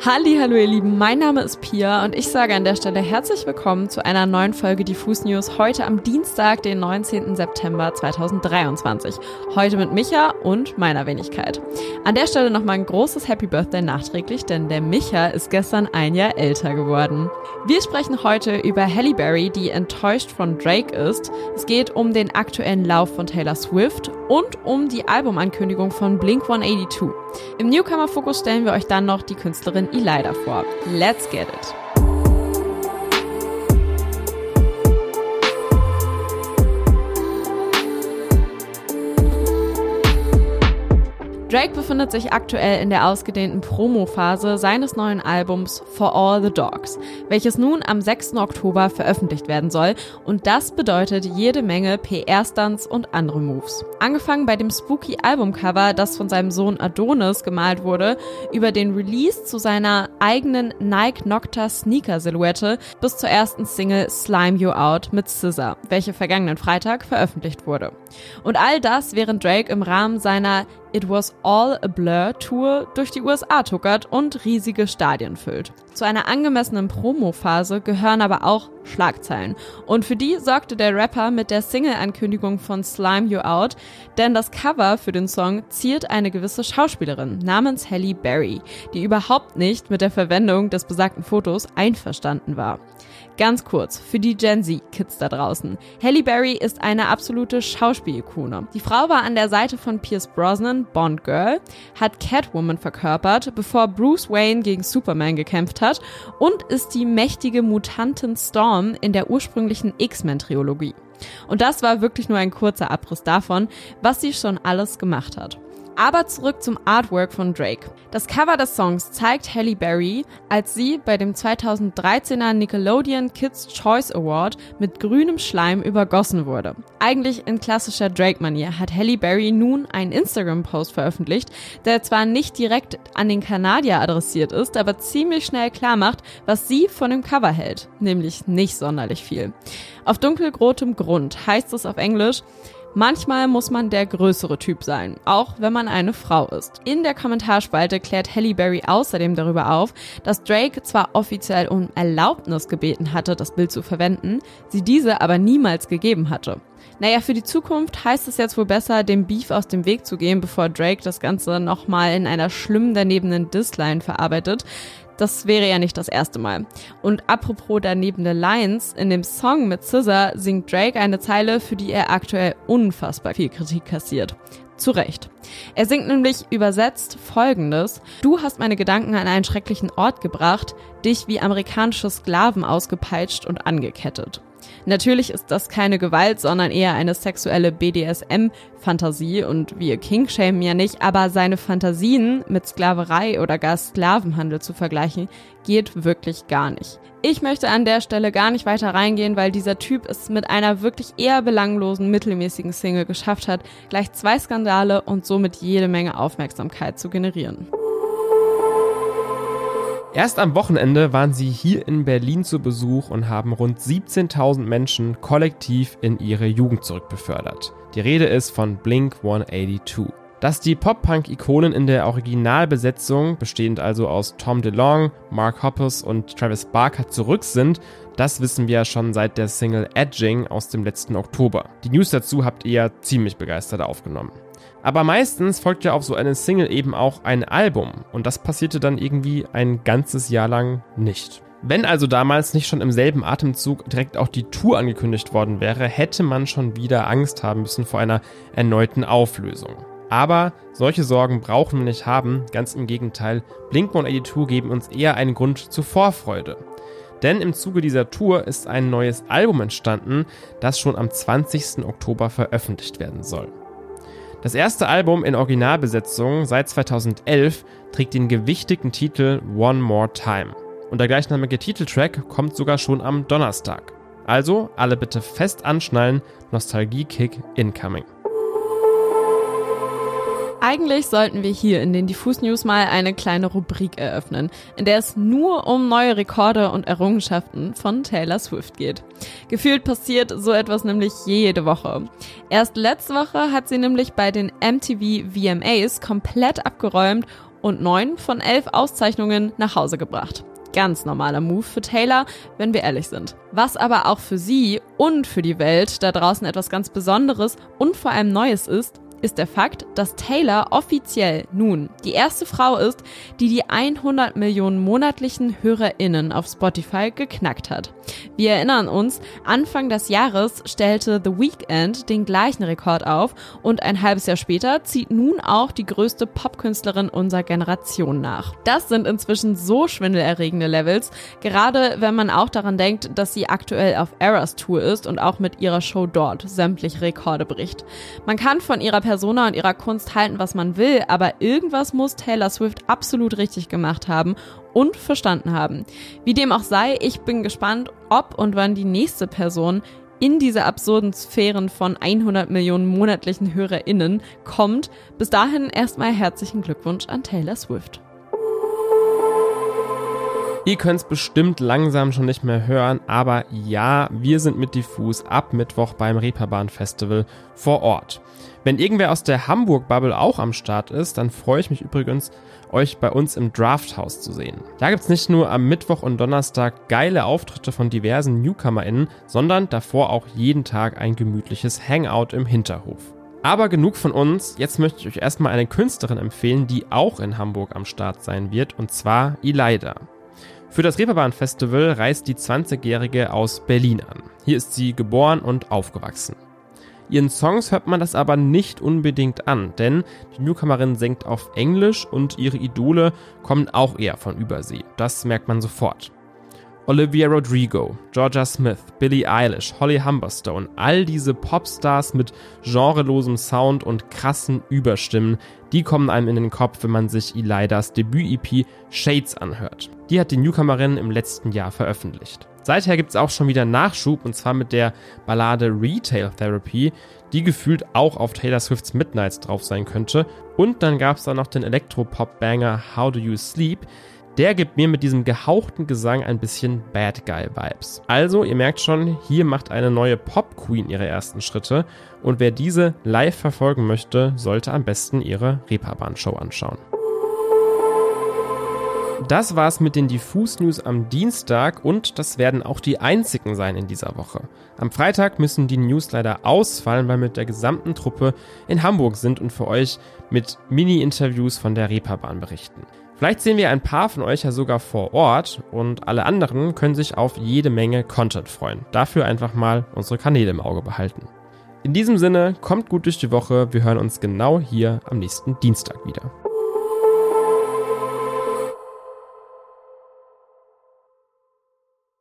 Hallo ihr Lieben, mein Name ist Pia und ich sage an der Stelle herzlich willkommen zu einer neuen Folge Diffus News heute am Dienstag, den 19. September 2023. Heute mit Micha und meiner Wenigkeit. An der Stelle nochmal ein großes Happy Birthday nachträglich, denn der Micha ist gestern ein Jahr älter geworden. Wir sprechen heute über Halle Berry, die enttäuscht von Drake ist. Es geht um den aktuellen Lauf von Taylor Swift und um die Albumankündigung von Blink 182. Im Newcomer-Fokus stellen wir euch dann noch die Künstlerin Elida vor. Let's get it! Drake befindet sich aktuell in der ausgedehnten Promo-Phase seines neuen Albums For All the Dogs, welches nun am 6. Oktober veröffentlicht werden soll und das bedeutet jede Menge PR-Stunts und andere Moves. Angefangen bei dem spooky Albumcover, das von seinem Sohn Adonis gemalt wurde, über den Release zu seiner eigenen Nike Nocta Sneaker Silhouette bis zur ersten Single Slime You Out mit Scissor, welche vergangenen Freitag veröffentlicht wurde. Und all das, während Drake im Rahmen seiner It Was All a Blur Tour durch die USA tuckert und riesige Stadien füllt. Zu einer angemessenen Promo-Phase gehören aber auch Schlagzeilen. Und für die sorgte der Rapper mit der Single-Ankündigung von Slime You Out, denn das Cover für den Song ziert eine gewisse Schauspielerin namens Halle Berry, die überhaupt nicht mit der Verwendung des besagten Fotos einverstanden war. Ganz kurz, für die Gen Z-Kids da draußen. Halle Berry ist eine absolute Schauspielikone. Die Frau war an der Seite von Pierce Brosnan, Bond Girl, hat Catwoman verkörpert, bevor Bruce Wayne gegen Superman gekämpft hat und ist die mächtige Mutantin Storm in der ursprünglichen X-Men-Trilogie. Und das war wirklich nur ein kurzer Abriss davon, was sie schon alles gemacht hat. Aber zurück zum Artwork von Drake. Das Cover des Songs zeigt Halle Berry, als sie bei dem 2013er Nickelodeon Kids Choice Award mit grünem Schleim übergossen wurde. Eigentlich in klassischer Drake-Manier hat Halle Berry nun einen Instagram-Post veröffentlicht, der zwar nicht direkt an den Kanadier adressiert ist, aber ziemlich schnell klar macht, was sie von dem Cover hält. Nämlich nicht sonderlich viel. Auf dunkelrotem Grund heißt es auf Englisch, Manchmal muss man der größere Typ sein, auch wenn man eine Frau ist. In der Kommentarspalte klärt Halle Berry außerdem darüber auf, dass Drake zwar offiziell um Erlaubnis gebeten hatte, das Bild zu verwenden, sie diese aber niemals gegeben hatte. Naja, für die Zukunft heißt es jetzt wohl besser, dem Beef aus dem Weg zu gehen, bevor Drake das Ganze nochmal in einer schlimm danebenen Disline verarbeitet. Das wäre ja nicht das erste Mal. Und apropos danebene Lines, in dem Song mit Scissor singt Drake eine Zeile, für die er aktuell unfassbar viel Kritik kassiert. Zu Recht. Er singt nämlich übersetzt folgendes. Du hast meine Gedanken an einen schrecklichen Ort gebracht, dich wie amerikanische Sklaven ausgepeitscht und angekettet. Natürlich ist das keine Gewalt, sondern eher eine sexuelle BDSM-Fantasie und wir King-Shamen ja nicht, aber seine Fantasien mit Sklaverei oder gar Sklavenhandel zu vergleichen, geht wirklich gar nicht. Ich möchte an der Stelle gar nicht weiter reingehen, weil dieser Typ es mit einer wirklich eher belanglosen, mittelmäßigen Single geschafft hat, gleich zwei Skandale und somit jede Menge Aufmerksamkeit zu generieren. Erst am Wochenende waren sie hier in Berlin zu Besuch und haben rund 17.000 Menschen kollektiv in ihre Jugend zurückbefördert. Die Rede ist von Blink 182. Dass die Pop-Punk-Ikonen in der Originalbesetzung, bestehend also aus Tom DeLonge, Mark Hoppus und Travis Barker, zurück sind, das wissen wir ja schon seit der Single Edging aus dem letzten Oktober. Die News dazu habt ihr ja ziemlich begeistert aufgenommen. Aber meistens folgt ja auf so eine Single eben auch ein Album und das passierte dann irgendwie ein ganzes Jahr lang nicht. Wenn also damals nicht schon im selben Atemzug direkt auch die Tour angekündigt worden wäre, hätte man schon wieder Angst haben müssen vor einer erneuten Auflösung. Aber solche Sorgen brauchen wir nicht haben, ganz im Gegenteil, Blink-182 geben uns eher einen Grund zur Vorfreude. Denn im Zuge dieser Tour ist ein neues Album entstanden, das schon am 20. Oktober veröffentlicht werden soll. Das erste Album in Originalbesetzung seit 2011 trägt den gewichtigen Titel One More Time. Und der gleichnamige Titeltrack kommt sogar schon am Donnerstag. Also alle bitte fest anschnallen, Nostalgie-Kick incoming. Eigentlich sollten wir hier in den Diffus News mal eine kleine Rubrik eröffnen, in der es nur um neue Rekorde und Errungenschaften von Taylor Swift geht. Gefühlt passiert so etwas nämlich jede Woche. Erst letzte Woche hat sie nämlich bei den MTV VMAs komplett abgeräumt und neun von elf Auszeichnungen nach Hause gebracht. Ganz normaler Move für Taylor, wenn wir ehrlich sind. Was aber auch für sie und für die Welt da draußen etwas ganz Besonderes und vor allem Neues ist, ist der Fakt, dass Taylor offiziell nun die erste Frau ist, die die 100 Millionen monatlichen HörerInnen auf Spotify geknackt hat. Wir erinnern uns, Anfang des Jahres stellte The Weeknd den gleichen Rekord auf und ein halbes Jahr später zieht nun auch die größte Popkünstlerin unserer Generation nach. Das sind inzwischen so schwindelerregende Levels, gerade wenn man auch daran denkt, dass sie aktuell auf Eras Tour ist und auch mit ihrer Show dort sämtliche Rekorde bricht. Man kann von ihrer Person Persona und ihrer Kunst halten, was man will, aber irgendwas muss Taylor Swift absolut richtig gemacht haben und verstanden haben. Wie dem auch sei, ich bin gespannt, ob und wann die nächste Person in diese absurden Sphären von 100 Millionen monatlichen HörerInnen kommt. Bis dahin erstmal herzlichen Glückwunsch an Taylor Swift. Ihr könnt es bestimmt langsam schon nicht mehr hören, aber ja, wir sind mit Diffus ab Mittwoch beim Reeperbahn Festival vor Ort. Wenn irgendwer aus der Hamburg-Bubble auch am Start ist, dann freue ich mich übrigens, euch bei uns im Drafthaus zu sehen. Da gibt es nicht nur am Mittwoch und Donnerstag geile Auftritte von diversen NewcomerInnen, sondern davor auch jeden Tag ein gemütliches Hangout im Hinterhof. Aber genug von uns, jetzt möchte ich euch erstmal eine Künstlerin empfehlen, die auch in Hamburg am Start sein wird, und zwar Elida. Für das Reeperbahn Festival reist die 20-Jährige aus Berlin an. Hier ist sie geboren und aufgewachsen. Ihren Songs hört man das aber nicht unbedingt an, denn die Newcomerin singt auf Englisch und ihre Idole kommen auch eher von Übersee. Das merkt man sofort. Olivia Rodrigo, Georgia Smith, Billie Eilish, Holly Humberstone, all diese Popstars mit genrelosem Sound und krassen Überstimmen, die kommen einem in den Kopf, wenn man sich Elidas Debüt-EP Shades anhört. Die hat die Newcomerin im letzten Jahr veröffentlicht. Seither gibt es auch schon wieder Nachschub und zwar mit der Ballade Retail Therapy, die gefühlt auch auf Taylor Swifts Midnights drauf sein könnte. Und dann gab es da noch den Elektropop-Banger How Do You Sleep. Der gibt mir mit diesem gehauchten Gesang ein bisschen Bad Guy Vibes. Also, ihr merkt schon, hier macht eine neue Pop Queen ihre ersten Schritte und wer diese live verfolgen möchte, sollte am besten ihre Reeperbahn Show anschauen. Das war's mit den Diffus News am Dienstag und das werden auch die einzigen sein in dieser Woche. Am Freitag müssen die News leider ausfallen, weil wir mit der gesamten Truppe in Hamburg sind und für euch mit Mini-Interviews von der Reeperbahn berichten. Vielleicht sehen wir ein paar von euch ja sogar vor Ort und alle anderen können sich auf jede Menge Content freuen. Dafür einfach mal unsere Kanäle im Auge behalten. In diesem Sinne, kommt gut durch die Woche. Wir hören uns genau hier am nächsten Dienstag wieder.